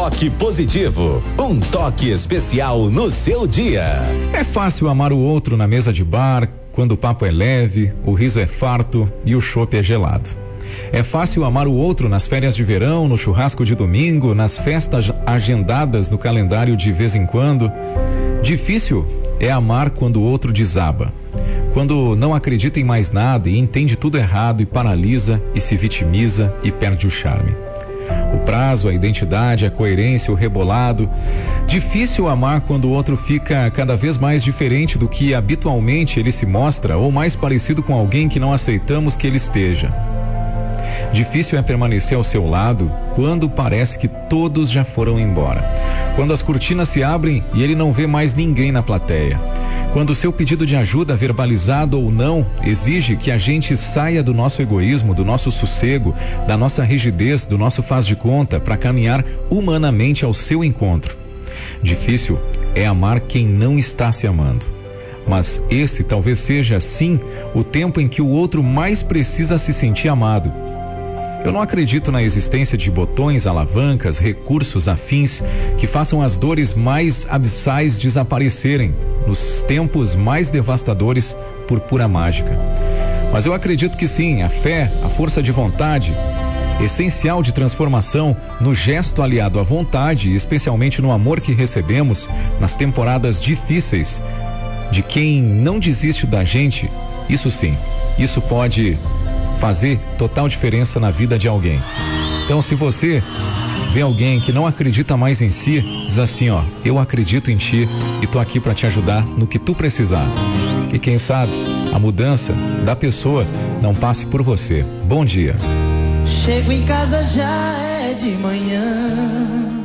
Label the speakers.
Speaker 1: toque positivo, um toque especial no seu dia.
Speaker 2: É fácil amar o outro na mesa de bar, quando o papo é leve, o riso é farto e o chopp é gelado. É fácil amar o outro nas férias de verão, no churrasco de domingo, nas festas agendadas no calendário de vez em quando. Difícil é amar quando o outro desaba. Quando não acredita em mais nada e entende tudo errado e paralisa e se vitimiza e perde o charme. O prazo, a identidade, a coerência, o rebolado. Difícil amar quando o outro fica cada vez mais diferente do que habitualmente ele se mostra ou mais parecido com alguém que não aceitamos que ele esteja. Difícil é permanecer ao seu lado quando parece que todos já foram embora. Quando as cortinas se abrem e ele não vê mais ninguém na plateia. Quando seu pedido de ajuda, verbalizado ou não, exige que a gente saia do nosso egoísmo, do nosso sossego, da nossa rigidez, do nosso faz de conta, para caminhar humanamente ao seu encontro. Difícil é amar quem não está se amando. Mas esse talvez seja, sim, o tempo em que o outro mais precisa se sentir amado eu não acredito na existência de botões, alavancas, recursos afins que façam as dores mais abissais desaparecerem nos tempos mais devastadores por pura mágica. Mas eu acredito que sim, a fé, a força de vontade, essencial de transformação no gesto aliado à vontade especialmente no amor que recebemos nas temporadas difíceis de quem não desiste da gente, isso sim, isso pode fazer total diferença na vida de alguém. Então, se você vê alguém que não acredita mais em si, diz assim, ó, eu acredito em ti e tô aqui para te ajudar no que tu precisar. E quem sabe a mudança da pessoa não passe por você. Bom dia.
Speaker 3: Chego em casa já é de manhã.